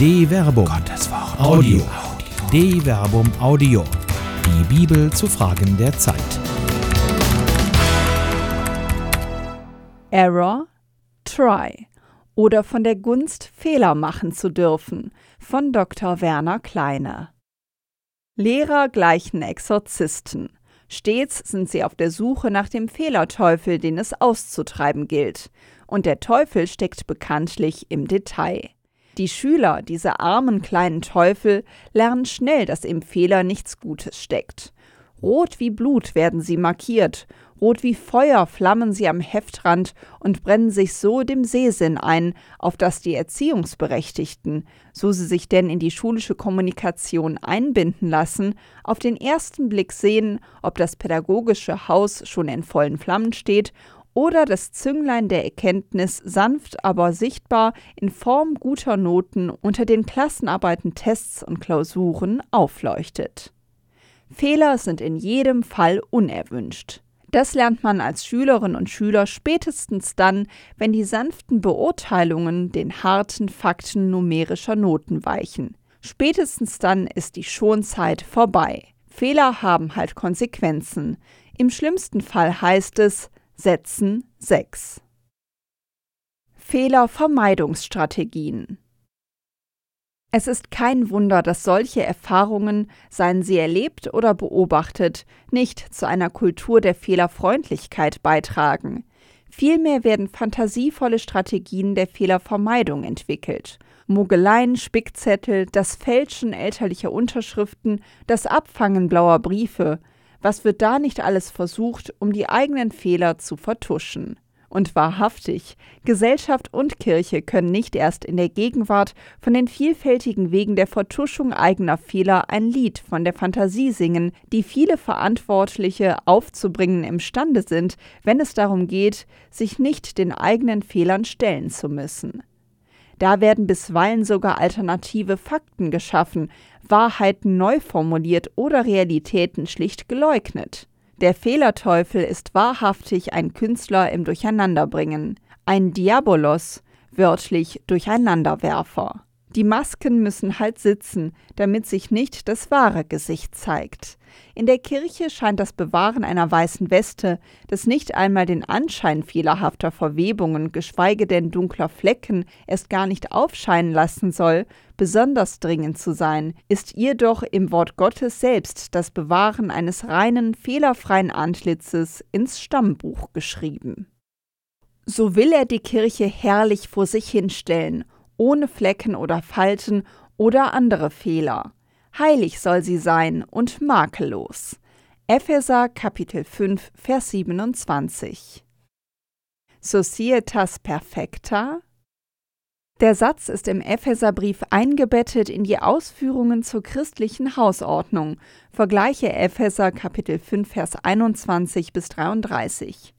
De Verbum. Gottes Wort. Audio. De Verbum Audio. Die Bibel zu Fragen der Zeit. Error, Try oder von der Gunst, Fehler machen zu dürfen von Dr. Werner Kleine. Lehrer gleichen Exorzisten. Stets sind sie auf der Suche nach dem Fehlerteufel, den es auszutreiben gilt. Und der Teufel steckt bekanntlich im Detail. Die Schüler, diese armen kleinen Teufel, lernen schnell, dass im Fehler nichts Gutes steckt. Rot wie Blut werden sie markiert, rot wie Feuer flammen sie am Heftrand und brennen sich so dem Sehsinn ein, auf das die Erziehungsberechtigten, so sie sich denn in die schulische Kommunikation einbinden lassen, auf den ersten Blick sehen, ob das pädagogische Haus schon in vollen Flammen steht oder das Zünglein der Erkenntnis sanft, aber sichtbar in Form guter Noten unter den Klassenarbeiten, Tests und Klausuren aufleuchtet. Fehler sind in jedem Fall unerwünscht. Das lernt man als Schülerin und Schüler spätestens dann, wenn die sanften Beurteilungen den harten Fakten numerischer Noten weichen. Spätestens dann ist die Schonzeit vorbei. Fehler haben halt Konsequenzen. Im schlimmsten Fall heißt es Setzen 6. Fehlervermeidungsstrategien es ist kein Wunder, dass solche Erfahrungen, seien sie erlebt oder beobachtet, nicht zu einer Kultur der Fehlerfreundlichkeit beitragen. Vielmehr werden fantasievolle Strategien der Fehlervermeidung entwickelt. Mogeleien, Spickzettel, das Fälschen elterlicher Unterschriften, das Abfangen blauer Briefe. Was wird da nicht alles versucht, um die eigenen Fehler zu vertuschen? Und wahrhaftig, Gesellschaft und Kirche können nicht erst in der Gegenwart von den vielfältigen Wegen der Vertuschung eigener Fehler ein Lied von der Fantasie singen, die viele Verantwortliche aufzubringen imstande sind, wenn es darum geht, sich nicht den eigenen Fehlern stellen zu müssen. Da werden bisweilen sogar alternative Fakten geschaffen, Wahrheiten neu formuliert oder Realitäten schlicht geleugnet. Der Fehlerteufel ist wahrhaftig ein Künstler im Durcheinanderbringen, ein Diabolos, wörtlich Durcheinanderwerfer. Die Masken müssen halt sitzen, damit sich nicht das wahre Gesicht zeigt. In der Kirche scheint das Bewahren einer weißen Weste, das nicht einmal den Anschein fehlerhafter Verwebungen, geschweige denn dunkler Flecken erst gar nicht aufscheinen lassen soll, besonders dringend zu sein, ist ihr doch im Wort Gottes selbst das Bewahren eines reinen, fehlerfreien Antlitzes ins Stammbuch geschrieben. So will er die Kirche herrlich vor sich hinstellen ohne Flecken oder Falten oder andere Fehler. Heilig soll sie sein und makellos. Epheser Kapitel 5 Vers 27. Societas perfecta der Satz ist im Epheserbrief eingebettet in die Ausführungen zur christlichen Hausordnung. Vergleiche Epheser Kapitel 5 Vers 21 bis 33.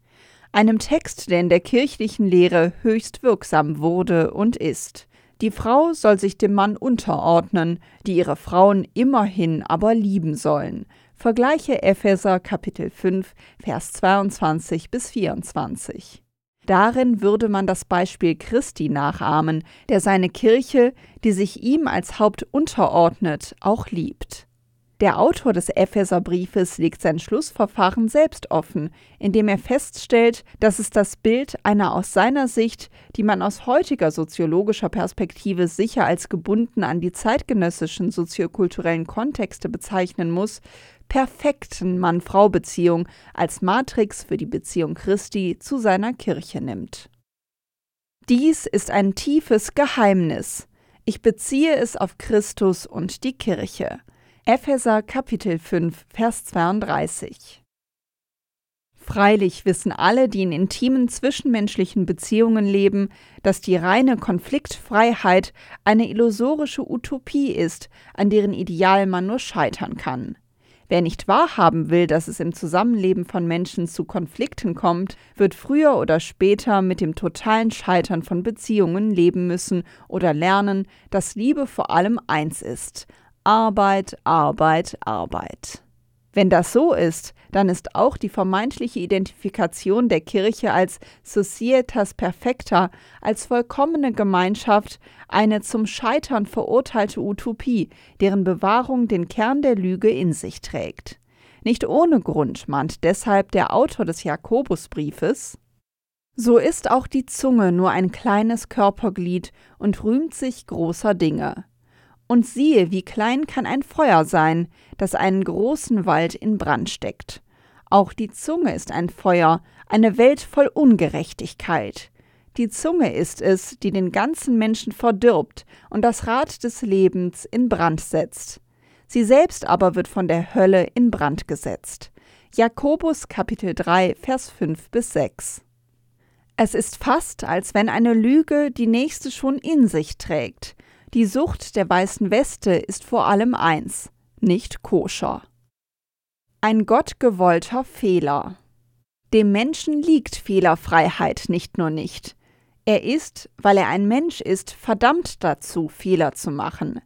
Einem Text, der in der kirchlichen Lehre höchst wirksam wurde und ist. Die Frau soll sich dem Mann unterordnen, die ihre Frauen immerhin aber lieben sollen. Vergleiche Epheser Kapitel 5, Vers 22 bis 24. Darin würde man das Beispiel Christi nachahmen, der seine Kirche, die sich ihm als Haupt unterordnet, auch liebt. Der Autor des Epheserbriefes legt sein Schlussverfahren selbst offen, indem er feststellt, dass es das Bild einer aus seiner Sicht, die man aus heutiger soziologischer Perspektive sicher als gebunden an die zeitgenössischen soziokulturellen Kontexte bezeichnen muss, perfekten Mann-Frau-Beziehung als Matrix für die Beziehung Christi zu seiner Kirche nimmt. Dies ist ein tiefes Geheimnis. Ich beziehe es auf Christus und die Kirche. Epheser Kapitel 5, Vers 32. Freilich wissen alle, die in intimen zwischenmenschlichen Beziehungen leben, dass die reine Konfliktfreiheit eine illusorische Utopie ist, an deren Ideal man nur scheitern kann. Wer nicht wahrhaben will, dass es im Zusammenleben von Menschen zu Konflikten kommt, wird früher oder später mit dem totalen Scheitern von Beziehungen leben müssen oder lernen, dass Liebe vor allem eins ist, Arbeit, Arbeit, Arbeit. Wenn das so ist, dann ist auch die vermeintliche Identifikation der Kirche als Societas Perfecta, als vollkommene Gemeinschaft, eine zum Scheitern verurteilte Utopie, deren Bewahrung den Kern der Lüge in sich trägt. Nicht ohne Grund mahnt deshalb der Autor des Jakobusbriefes So ist auch die Zunge nur ein kleines Körperglied und rühmt sich großer Dinge. Und siehe, wie klein kann ein Feuer sein, das einen großen Wald in Brand steckt. Auch die Zunge ist ein Feuer, eine Welt voll Ungerechtigkeit. Die Zunge ist es, die den ganzen Menschen verdirbt und das Rad des Lebens in Brand setzt. Sie selbst aber wird von der Hölle in Brand gesetzt. Jakobus Kapitel 3, Vers 5 bis 6. Es ist fast, als wenn eine Lüge die nächste schon in sich trägt. Die Sucht der weißen Weste ist vor allem eins, nicht koscher. Ein gottgewollter Fehler. Dem Menschen liegt Fehlerfreiheit nicht nur nicht. Er ist, weil er ein Mensch ist, verdammt dazu, Fehler zu machen.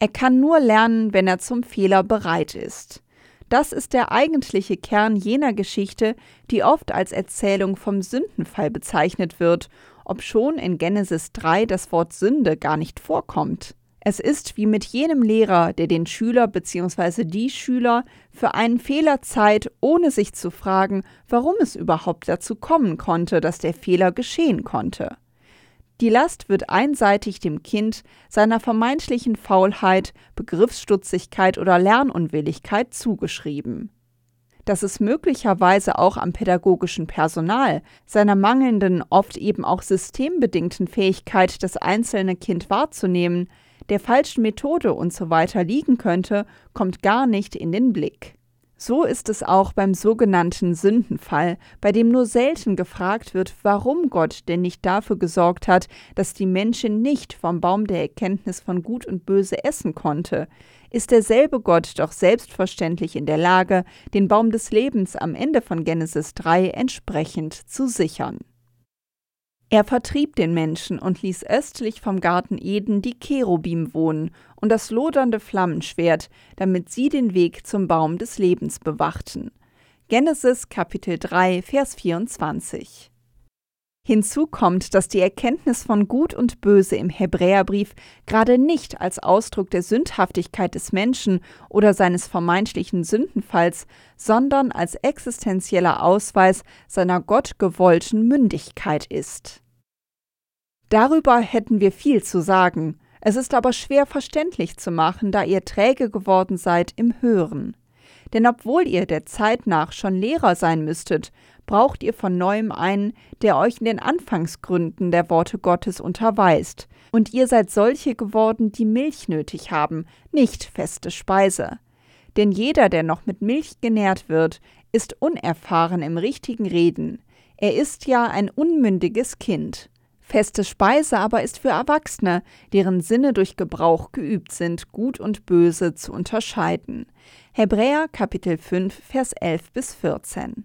Er kann nur lernen, wenn er zum Fehler bereit ist. Das ist der eigentliche Kern jener Geschichte, die oft als Erzählung vom Sündenfall bezeichnet wird obschon in Genesis 3 das Wort Sünde gar nicht vorkommt. Es ist wie mit jenem Lehrer, der den Schüler bzw. die Schüler für einen Fehler zeiht, ohne sich zu fragen, warum es überhaupt dazu kommen konnte, dass der Fehler geschehen konnte. Die Last wird einseitig dem Kind, seiner vermeintlichen Faulheit, Begriffsstutzigkeit oder Lernunwilligkeit zugeschrieben dass es möglicherweise auch am pädagogischen Personal, seiner mangelnden, oft eben auch systembedingten Fähigkeit, das einzelne Kind wahrzunehmen, der falschen Methode usw. So liegen könnte, kommt gar nicht in den Blick. So ist es auch beim sogenannten Sündenfall, bei dem nur selten gefragt wird, warum Gott denn nicht dafür gesorgt hat, dass die Menschen nicht vom Baum der Erkenntnis von Gut und Böse essen konnte, ist derselbe Gott doch selbstverständlich in der Lage, den Baum des Lebens am Ende von Genesis 3 entsprechend zu sichern. Er vertrieb den Menschen und ließ östlich vom Garten Eden die Cherubim wohnen und das lodernde Flammenschwert, damit sie den Weg zum Baum des Lebens bewachten. Genesis Kapitel 3, Vers 24. Hinzu kommt, dass die Erkenntnis von Gut und Böse im Hebräerbrief gerade nicht als Ausdruck der Sündhaftigkeit des Menschen oder seines vermeintlichen Sündenfalls, sondern als existenzieller Ausweis seiner gottgewollten Mündigkeit ist. Darüber hätten wir viel zu sagen, es ist aber schwer verständlich zu machen, da ihr träge geworden seid im Hören. Denn obwohl ihr der Zeit nach schon Lehrer sein müsstet, braucht ihr von neuem einen, der euch in den Anfangsgründen der Worte Gottes unterweist. Und ihr seid solche geworden, die Milch nötig haben, nicht feste Speise. Denn jeder, der noch mit Milch genährt wird, ist unerfahren im richtigen Reden. Er ist ja ein unmündiges Kind. Feste Speise aber ist für Erwachsene, deren Sinne durch Gebrauch geübt sind, gut und böse zu unterscheiden. Hebräer Kapitel 5 Vers 11 bis 14.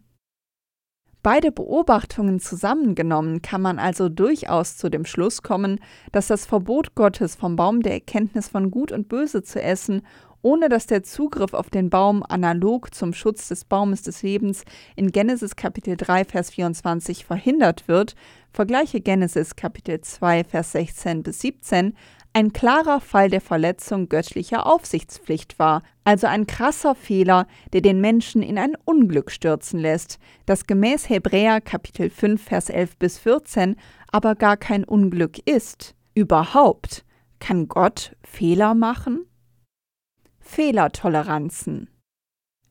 Beide Beobachtungen zusammengenommen kann man also durchaus zu dem Schluss kommen, dass das Verbot Gottes vom Baum der Erkenntnis von Gut und Böse zu essen, ohne dass der Zugriff auf den Baum analog zum Schutz des Baumes des Lebens in Genesis Kapitel 3 Vers 24 verhindert wird, vergleiche Genesis Kapitel 2 Vers 16 bis 17, ein klarer Fall der Verletzung göttlicher Aufsichtspflicht war, also ein krasser Fehler, der den Menschen in ein Unglück stürzen lässt, das gemäß Hebräer Kapitel 5 Vers 11 bis 14 aber gar kein Unglück ist. Überhaupt kann Gott Fehler machen? Fehlertoleranzen.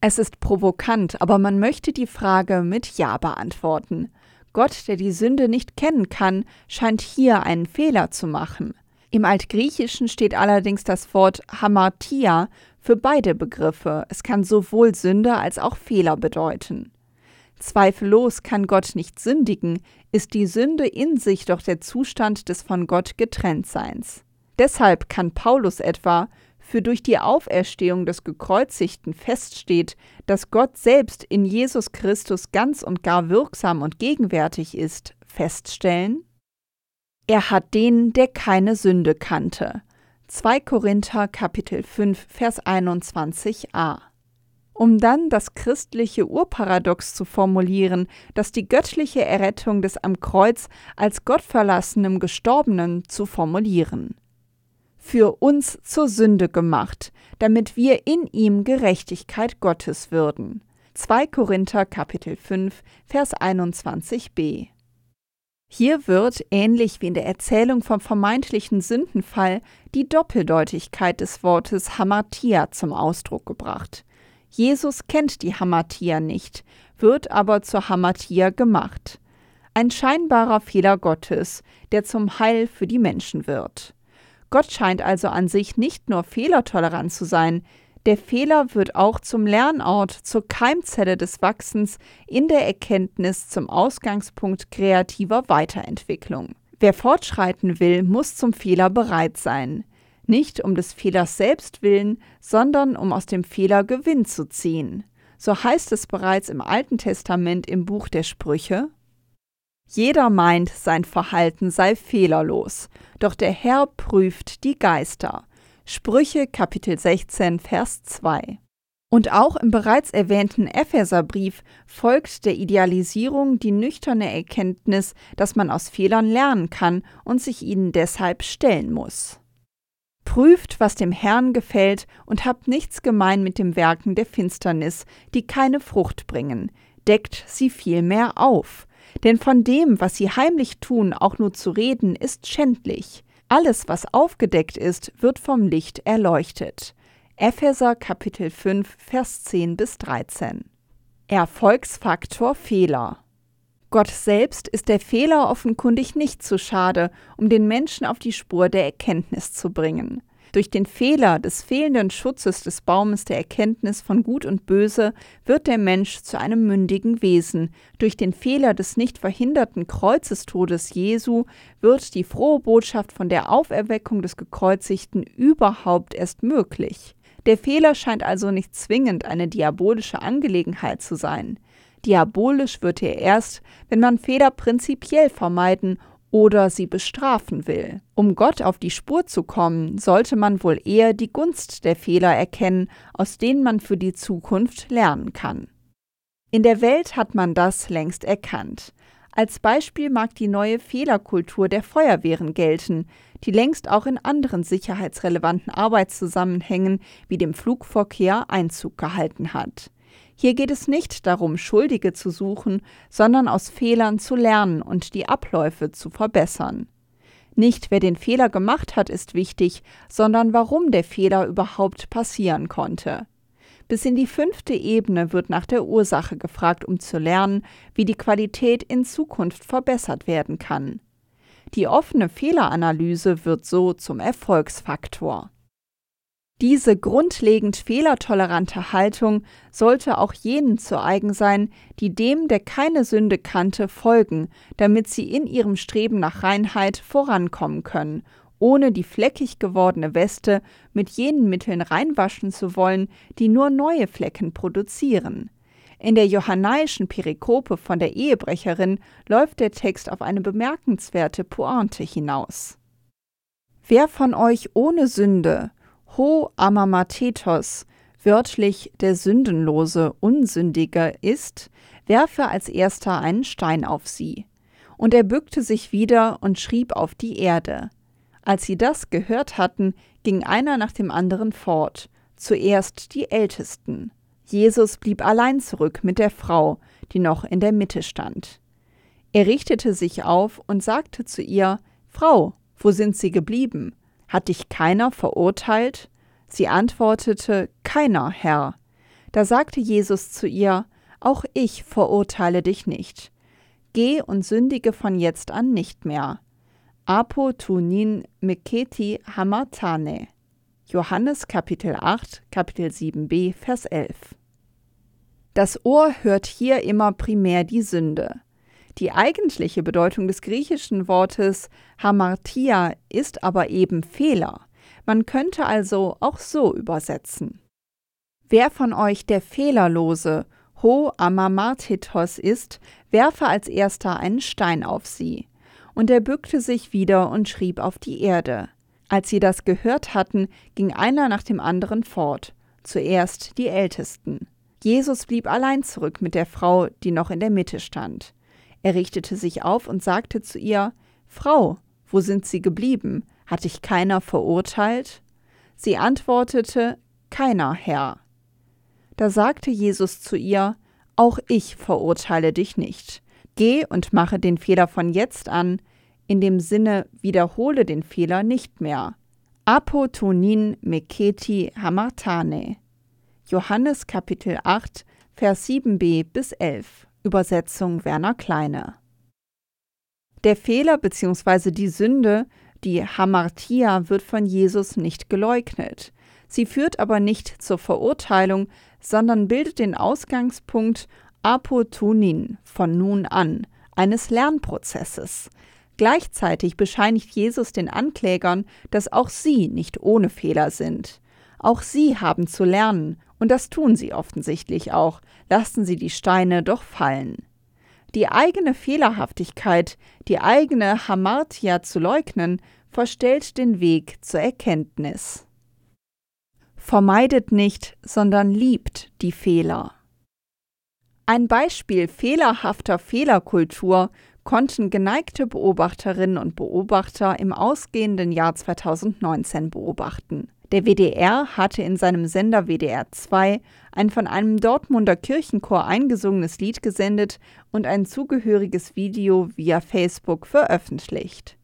Es ist provokant, aber man möchte die Frage mit Ja beantworten. Gott, der die Sünde nicht kennen kann, scheint hier einen Fehler zu machen. Im Altgriechischen steht allerdings das Wort Hamartia für beide Begriffe. Es kann sowohl Sünde als auch Fehler bedeuten. Zweifellos kann Gott nicht sündigen, ist die Sünde in sich doch der Zustand des von Gott Getrenntseins. Deshalb kann Paulus etwa für durch die Auferstehung des Gekreuzigten feststeht, dass Gott selbst in Jesus Christus ganz und gar wirksam und gegenwärtig ist, feststellen? Er hat den, der keine Sünde kannte. 2 Korinther Kapitel 5 Vers 21a. um dann das christliche Urparadox zu formulieren, das die göttliche Errettung des am Kreuz als gottverlassenem Gestorbenen zu formulieren. Für uns zur Sünde gemacht, damit wir in ihm Gerechtigkeit Gottes würden. 2 Korinther Kapitel 5 Vers 21b hier wird, ähnlich wie in der Erzählung vom vermeintlichen Sündenfall, die Doppeldeutigkeit des Wortes Hamatia zum Ausdruck gebracht. Jesus kennt die Hamatia nicht, wird aber zur Hamatia gemacht. Ein scheinbarer Fehler Gottes, der zum Heil für die Menschen wird. Gott scheint also an sich nicht nur fehlertolerant zu sein, der Fehler wird auch zum Lernort, zur Keimzelle des Wachsens in der Erkenntnis zum Ausgangspunkt kreativer Weiterentwicklung. Wer fortschreiten will, muss zum Fehler bereit sein. Nicht um des Fehlers selbst willen, sondern um aus dem Fehler Gewinn zu ziehen. So heißt es bereits im Alten Testament im Buch der Sprüche Jeder meint, sein Verhalten sei fehlerlos, doch der Herr prüft die Geister. Sprüche Kapitel 16, Vers 2. Und auch im bereits erwähnten Epheserbrief folgt der Idealisierung die nüchterne Erkenntnis, dass man aus Fehlern lernen kann und sich ihnen deshalb stellen muss. Prüft, was dem Herrn gefällt, und habt nichts gemein mit dem Werken der Finsternis, die keine Frucht bringen, deckt sie vielmehr auf. Denn von dem, was sie heimlich tun, auch nur zu reden, ist schändlich. Alles, was aufgedeckt ist, wird vom Licht erleuchtet. Epheser Kapitel 5, Vers 10 bis 13. Erfolgsfaktor Fehler. Gott selbst ist der Fehler offenkundig nicht zu schade, um den Menschen auf die Spur der Erkenntnis zu bringen. Durch den Fehler des fehlenden Schutzes des Baumes der Erkenntnis von Gut und Böse wird der Mensch zu einem mündigen Wesen. Durch den Fehler des nicht verhinderten Kreuzestodes Jesu wird die frohe Botschaft von der Auferweckung des Gekreuzigten überhaupt erst möglich. Der Fehler scheint also nicht zwingend eine diabolische Angelegenheit zu sein. Diabolisch wird er erst, wenn man Fehler prinzipiell vermeiden oder sie bestrafen will. Um Gott auf die Spur zu kommen, sollte man wohl eher die Gunst der Fehler erkennen, aus denen man für die Zukunft lernen kann. In der Welt hat man das längst erkannt. Als Beispiel mag die neue Fehlerkultur der Feuerwehren gelten, die längst auch in anderen sicherheitsrelevanten Arbeitszusammenhängen wie dem Flugverkehr Einzug gehalten hat. Hier geht es nicht darum, Schuldige zu suchen, sondern aus Fehlern zu lernen und die Abläufe zu verbessern. Nicht wer den Fehler gemacht hat, ist wichtig, sondern warum der Fehler überhaupt passieren konnte. Bis in die fünfte Ebene wird nach der Ursache gefragt, um zu lernen, wie die Qualität in Zukunft verbessert werden kann. Die offene Fehleranalyse wird so zum Erfolgsfaktor. Diese grundlegend fehlertolerante Haltung sollte auch jenen zu eigen sein, die dem, der keine Sünde kannte, folgen, damit sie in ihrem Streben nach Reinheit vorankommen können, ohne die fleckig gewordene Weste mit jenen Mitteln reinwaschen zu wollen, die nur neue Flecken produzieren. In der johannaischen Perikope von der Ehebrecherin läuft der Text auf eine bemerkenswerte Pointe hinaus. Wer von euch ohne Sünde Ho Amamatetos, wörtlich der Sündenlose, Unsündige ist, werfe als erster einen Stein auf sie. Und er bückte sich wieder und schrieb auf die Erde. Als sie das gehört hatten, ging einer nach dem anderen fort, zuerst die Ältesten. Jesus blieb allein zurück mit der Frau, die noch in der Mitte stand. Er richtete sich auf und sagte zu ihr Frau, wo sind sie geblieben? Hat dich keiner verurteilt? Sie antwortete, Keiner, Herr. Da sagte Jesus zu ihr, Auch ich verurteile dich nicht. Geh und sündige von jetzt an nicht mehr. Apo tunin meketi hamatane. Johannes Kapitel 8, Kapitel 7b, Vers 11. Das Ohr hört hier immer primär die Sünde. Die eigentliche Bedeutung des griechischen Wortes Hamartia ist aber eben Fehler. Man könnte also auch so übersetzen. Wer von euch der Fehlerlose, Ho Amamartitos ist, werfe als erster einen Stein auf sie. Und er bückte sich wieder und schrieb auf die Erde. Als sie das gehört hatten, ging einer nach dem anderen fort, zuerst die Ältesten. Jesus blieb allein zurück mit der Frau, die noch in der Mitte stand. Er richtete sich auf und sagte zu ihr Frau, wo sind Sie geblieben? Hat dich keiner verurteilt? Sie antwortete Keiner, Herr. Da sagte Jesus zu ihr Auch ich verurteile dich nicht. Geh und mache den Fehler von jetzt an, in dem Sinne wiederhole den Fehler nicht mehr. Apotonin meketi hamartane. Johannes Kapitel 8, Vers 7b bis 11. Übersetzung Werner Kleine. Der Fehler bzw. die Sünde, die Hamartia, wird von Jesus nicht geleugnet. Sie führt aber nicht zur Verurteilung, sondern bildet den Ausgangspunkt Apotunin von nun an, eines Lernprozesses. Gleichzeitig bescheinigt Jesus den Anklägern, dass auch sie nicht ohne Fehler sind. Auch sie haben zu lernen, und das tun sie offensichtlich auch, lassen sie die Steine doch fallen. Die eigene Fehlerhaftigkeit, die eigene Hamartia zu leugnen, verstellt den Weg zur Erkenntnis. Vermeidet nicht, sondern liebt die Fehler. Ein Beispiel fehlerhafter Fehlerkultur konnten geneigte Beobachterinnen und Beobachter im ausgehenden Jahr 2019 beobachten. Der WDR hatte in seinem Sender WDR 2 ein von einem Dortmunder Kirchenchor eingesungenes Lied gesendet und ein zugehöriges Video via Facebook veröffentlicht.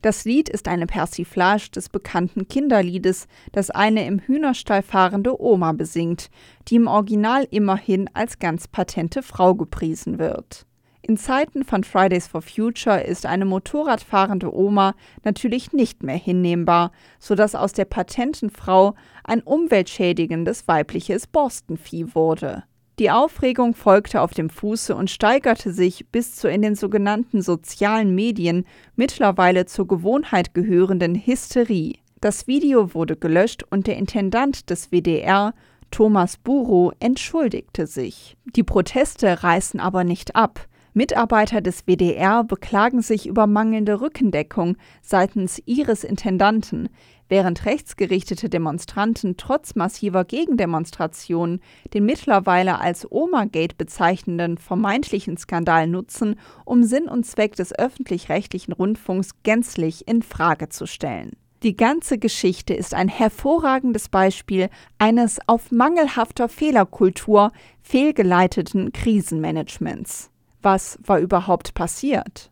Das Lied ist eine Persiflage des bekannten Kinderliedes, das eine im Hühnerstall fahrende Oma besingt, die im Original immerhin als ganz patente Frau gepriesen wird. In Zeiten von Fridays for Future ist eine Motorradfahrende Oma natürlich nicht mehr hinnehmbar, sodass aus der patenten Frau ein umweltschädigendes weibliches Borstenvieh wurde. Die Aufregung folgte auf dem Fuße und steigerte sich bis zur in den sogenannten sozialen Medien mittlerweile zur Gewohnheit gehörenden Hysterie. Das Video wurde gelöscht und der Intendant des WDR, Thomas Buro, entschuldigte sich. Die Proteste reißen aber nicht ab. Mitarbeiter des WDR beklagen sich über mangelnde Rückendeckung seitens ihres Intendanten, während rechtsgerichtete Demonstranten trotz massiver Gegendemonstrationen den mittlerweile als Oma-Gate bezeichnenden vermeintlichen Skandal nutzen, um Sinn und Zweck des öffentlich-rechtlichen Rundfunks gänzlich in Frage zu stellen. Die ganze Geschichte ist ein hervorragendes Beispiel eines auf mangelhafter Fehlerkultur fehlgeleiteten Krisenmanagements. Was war überhaupt passiert?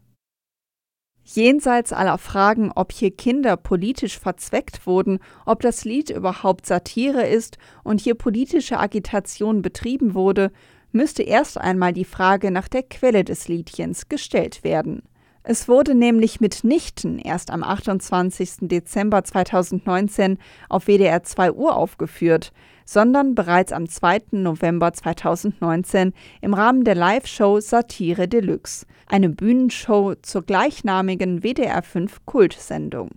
Jenseits aller Fragen, ob hier Kinder politisch verzweckt wurden, ob das Lied überhaupt Satire ist und hier politische Agitation betrieben wurde, müsste erst einmal die Frage nach der Quelle des Liedchens gestellt werden. Es wurde nämlich mitnichten erst am 28. Dezember 2019 auf WDR 2 Uhr aufgeführt, sondern bereits am 2. November 2019 im Rahmen der Live-Show Satire Deluxe, eine Bühnenshow zur gleichnamigen WDR 5 Kultsendung.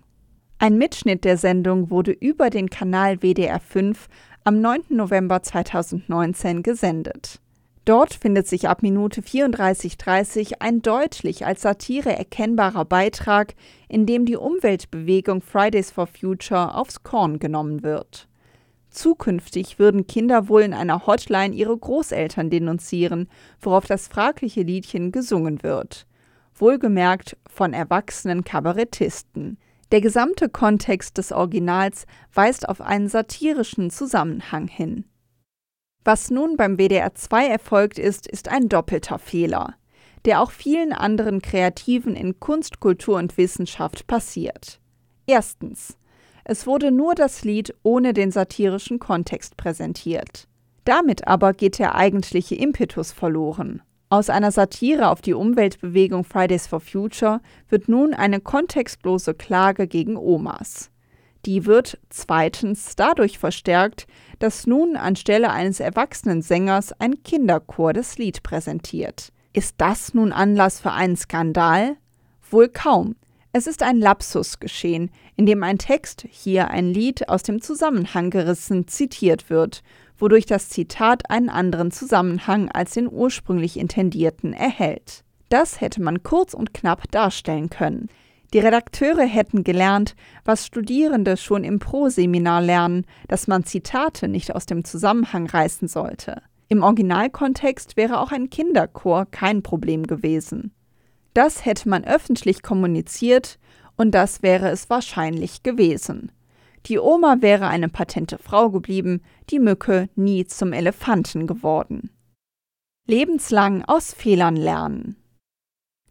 Ein Mitschnitt der Sendung wurde über den Kanal WDR 5 am 9. November 2019 gesendet. Dort findet sich ab Minute 34.30 ein deutlich als Satire erkennbarer Beitrag, in dem die Umweltbewegung Fridays for Future aufs Korn genommen wird. Zukünftig würden Kinder wohl in einer Hotline ihre Großeltern denunzieren, worauf das fragliche Liedchen gesungen wird. Wohlgemerkt von erwachsenen Kabarettisten. Der gesamte Kontext des Originals weist auf einen satirischen Zusammenhang hin. Was nun beim WDR 2 erfolgt ist, ist ein doppelter Fehler, der auch vielen anderen Kreativen in Kunst, Kultur und Wissenschaft passiert. Erstens. Es wurde nur das Lied ohne den satirischen Kontext präsentiert. Damit aber geht der eigentliche Impetus verloren. Aus einer Satire auf die Umweltbewegung Fridays for Future wird nun eine kontextlose Klage gegen Omas. Die wird zweitens dadurch verstärkt, dass nun anstelle eines erwachsenen Sängers ein Kinderchor das Lied präsentiert. Ist das nun Anlass für einen Skandal? Wohl kaum. Es ist ein Lapsus geschehen, in dem ein Text, hier ein Lied, aus dem Zusammenhang gerissen zitiert wird, wodurch das Zitat einen anderen Zusammenhang als den ursprünglich intendierten erhält. Das hätte man kurz und knapp darstellen können. Die Redakteure hätten gelernt, was Studierende schon im Pro-Seminar lernen, dass man Zitate nicht aus dem Zusammenhang reißen sollte. Im Originalkontext wäre auch ein Kinderchor kein Problem gewesen. Das hätte man öffentlich kommuniziert und das wäre es wahrscheinlich gewesen. Die Oma wäre eine patente Frau geblieben, die Mücke nie zum Elefanten geworden. Lebenslang aus Fehlern lernen.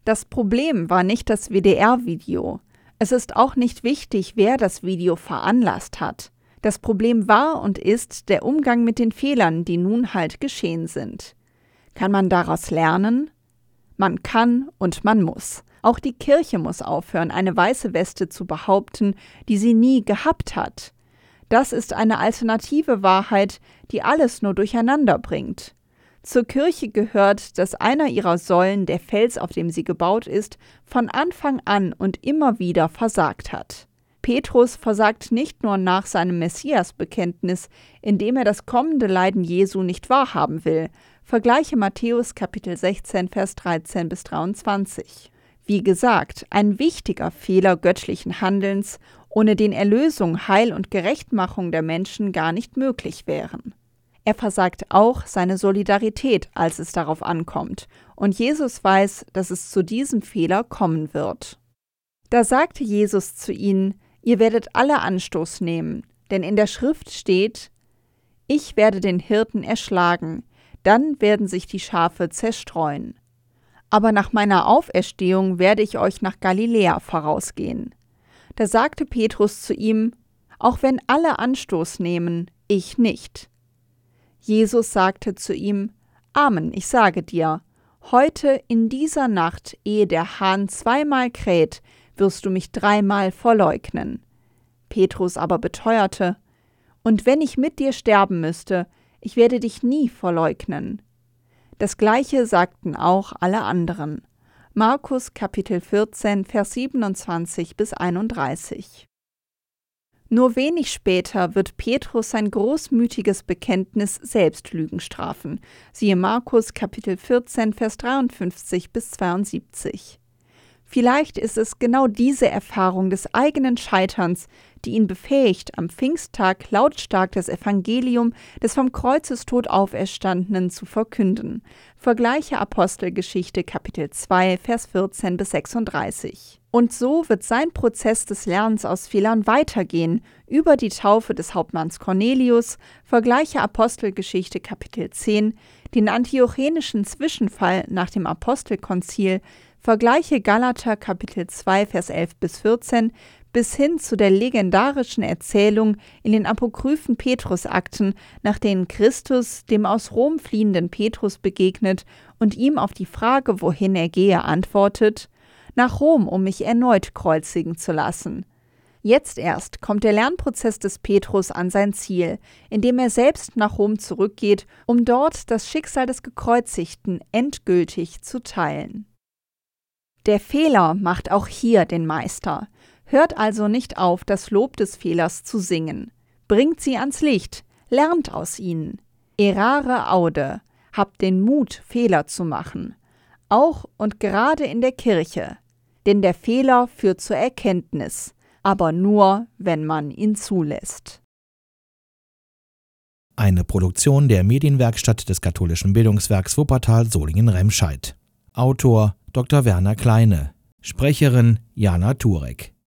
Das Problem war nicht das WDR-Video. Es ist auch nicht wichtig, wer das Video veranlasst hat. Das Problem war und ist der Umgang mit den Fehlern, die nun halt geschehen sind. Kann man daraus lernen? Man kann und man muss. Auch die Kirche muss aufhören, eine weiße Weste zu behaupten, die sie nie gehabt hat. Das ist eine alternative Wahrheit, die alles nur durcheinander bringt. Zur Kirche gehört, dass einer ihrer Säulen, der Fels, auf dem sie gebaut ist, von Anfang an und immer wieder versagt hat. Petrus versagt nicht nur nach seinem Messiasbekenntnis, indem er das kommende Leiden Jesu nicht wahrhaben will. Vergleiche Matthäus Kapitel 16, Vers 13 bis 23. Wie gesagt, ein wichtiger Fehler göttlichen Handelns, ohne den Erlösung, Heil und Gerechtmachung der Menschen gar nicht möglich wären. Er versagt auch seine Solidarität, als es darauf ankommt, und Jesus weiß, dass es zu diesem Fehler kommen wird. Da sagte Jesus zu ihnen, Ihr werdet alle Anstoß nehmen, denn in der Schrift steht, Ich werde den Hirten erschlagen, dann werden sich die Schafe zerstreuen. Aber nach meiner Auferstehung werde ich euch nach Galiläa vorausgehen. Da sagte Petrus zu ihm, Auch wenn alle Anstoß nehmen, ich nicht. Jesus sagte zu ihm, Amen, ich sage dir, heute in dieser Nacht, ehe der Hahn zweimal kräht, wirst du mich dreimal verleugnen. Petrus aber beteuerte, Und wenn ich mit dir sterben müsste, ich werde dich nie verleugnen. Das gleiche sagten auch alle anderen. Markus Kapitel 14, Vers 27 bis 31. Nur wenig später wird Petrus sein großmütiges Bekenntnis selbst Lügen strafen. Siehe Markus Kapitel 14, Vers 53 bis 72. Vielleicht ist es genau diese Erfahrung des eigenen Scheiterns, die ihn befähigt, am Pfingsttag lautstark das Evangelium des vom Kreuzestod Auferstandenen zu verkünden. Vergleiche Apostelgeschichte Kapitel 2, Vers 14 bis 36. Und so wird sein Prozess des Lernens aus Fehlern weitergehen, über die Taufe des Hauptmanns Cornelius, vergleiche Apostelgeschichte Kapitel 10, den antiochenischen Zwischenfall nach dem Apostelkonzil, vergleiche Galater Kapitel 2, Vers 11 bis 14 bis hin zu der legendarischen Erzählung in den apokryphen Petrusakten, nach denen Christus dem aus Rom fliehenden Petrus begegnet und ihm auf die Frage, wohin er gehe, antwortet: Nach Rom, um mich erneut kreuzigen zu lassen. Jetzt erst kommt der Lernprozess des Petrus an sein Ziel, indem er selbst nach Rom zurückgeht, um dort das Schicksal des Gekreuzigten endgültig zu teilen. Der Fehler macht auch hier den Meister. Hört also nicht auf, das Lob des Fehlers zu singen. Bringt sie ans Licht, lernt aus ihnen. Erare aude, habt den Mut, Fehler zu machen. Auch und gerade in der Kirche. Denn der Fehler führt zur Erkenntnis, aber nur, wenn man ihn zulässt. Eine Produktion der Medienwerkstatt des katholischen Bildungswerks Wuppertal Solingen-Remscheid. Autor Dr. Werner Kleine. Sprecherin Jana Turek.